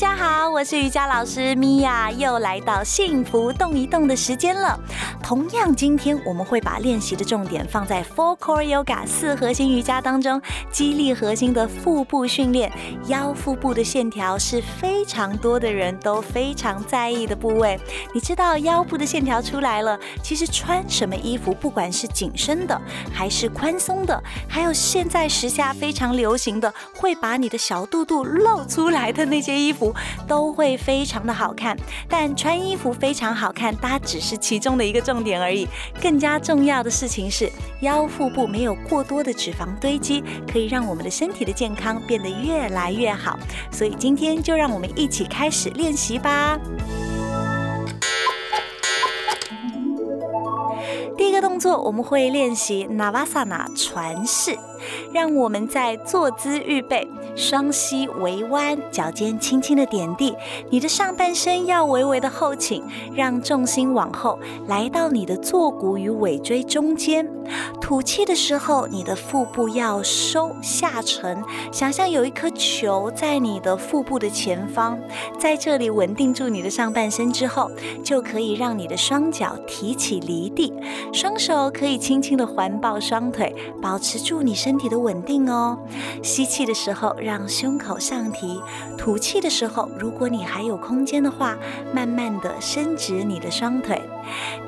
大家好，我是瑜伽老师米娅，又来到幸福动一动的时间了。同样，今天我们会把练习的重点放在 Four Core Yoga 四核心瑜伽当中，激励核心的腹部训练。腰腹部的线条是非常多的人都非常在意的部位。你知道腰部的线条出来了，其实穿什么衣服，不管是紧身的还是宽松的，还有现在时下非常流行的会把你的小肚肚露出来的那些衣服。都会非常的好看，但穿衣服非常好看，它只是其中的一个重点而已。更加重要的事情是，腰腹部没有过多的脂肪堆积，可以让我们的身体的健康变得越来越好。所以今天就让我们一起开始练习吧。第一个动作，我们会练习 Navasana 船式，让我们在坐姿预备。双膝微弯，脚尖轻轻的点地，你的上半身要微微的后倾，让重心往后来到你的坐骨与尾椎中间。吐气的时候，你的腹部要收下沉，想象有一颗球在你的腹部的前方，在这里稳定住你的上半身之后，就可以让你的双脚提起离地，双手可以轻轻的环抱双腿，保持住你身身体的稳定哦。吸气的时候。让胸口上提，吐气的时候，如果你还有空间的话，慢慢的伸直你的双腿。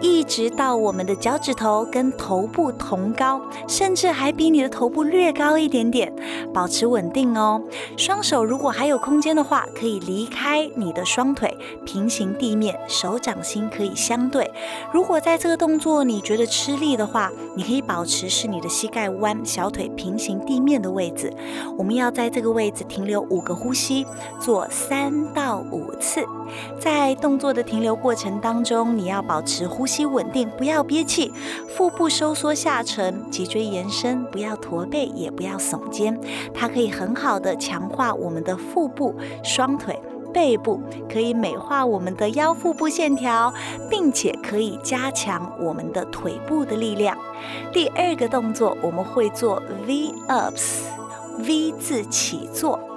一直到我们的脚趾头跟头部同高，甚至还比你的头部略高一点点，保持稳定哦。双手如果还有空间的话，可以离开你的双腿，平行地面，手掌心可以相对。如果在这个动作你觉得吃力的话，你可以保持是你的膝盖弯，小腿平行地面的位置。我们要在这个位置停留五个呼吸，做三到五次。在动作的停留过程当中，你要保持呼吸稳定，不要憋气，腹部收缩下沉，脊椎延伸，不要驼背，也不要耸肩。它可以很好的强化我们的腹部、双腿、背部，可以美化我们的腰腹部线条，并且可以加强我们的腿部的力量。第二个动作，我们会做 V ups，V 字起坐。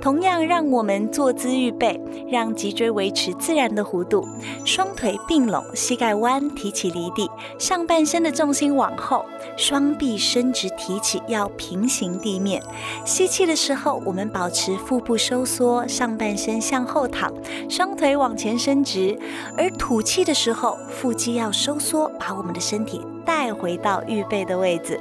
同样，让我们坐姿预备，让脊椎维持自然的弧度，双腿并拢，膝盖弯，提起离地，上半身的重心往后，双臂伸直提起，要平行地面。吸气的时候，我们保持腹部收缩，上半身向后躺，双腿往前伸直；而吐气的时候，腹肌要收缩，把我们的身体。带回到预备的位置，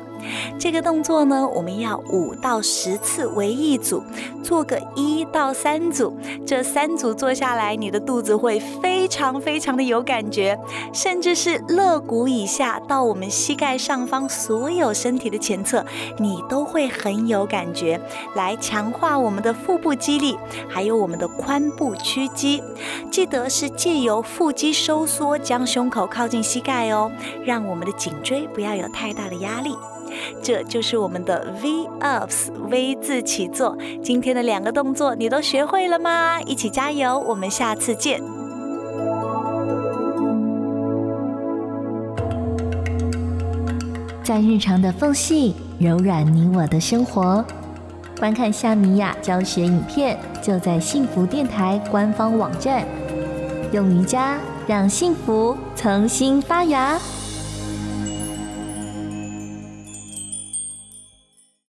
这个动作呢，我们要五到十次为一组，做个一到三组。这三组做下来，你的肚子会非常非常的有感觉，甚至是肋骨以下到我们膝盖上方所有身体的前侧，你都会很有感觉，来强化我们的腹部肌力，还有我们的髋部屈肌。记得是借由腹肌收缩，将胸口靠近膝盖哦，让我们的颈。椎不要有太大的压力，这就是我们的 V ups V 字起坐。今天的两个动作你都学会了吗？一起加油，我们下次见。在日常的缝隙柔软你我的生活，观看夏米雅教学影片就在幸福电台官方网站。用瑜伽让幸福重新发芽。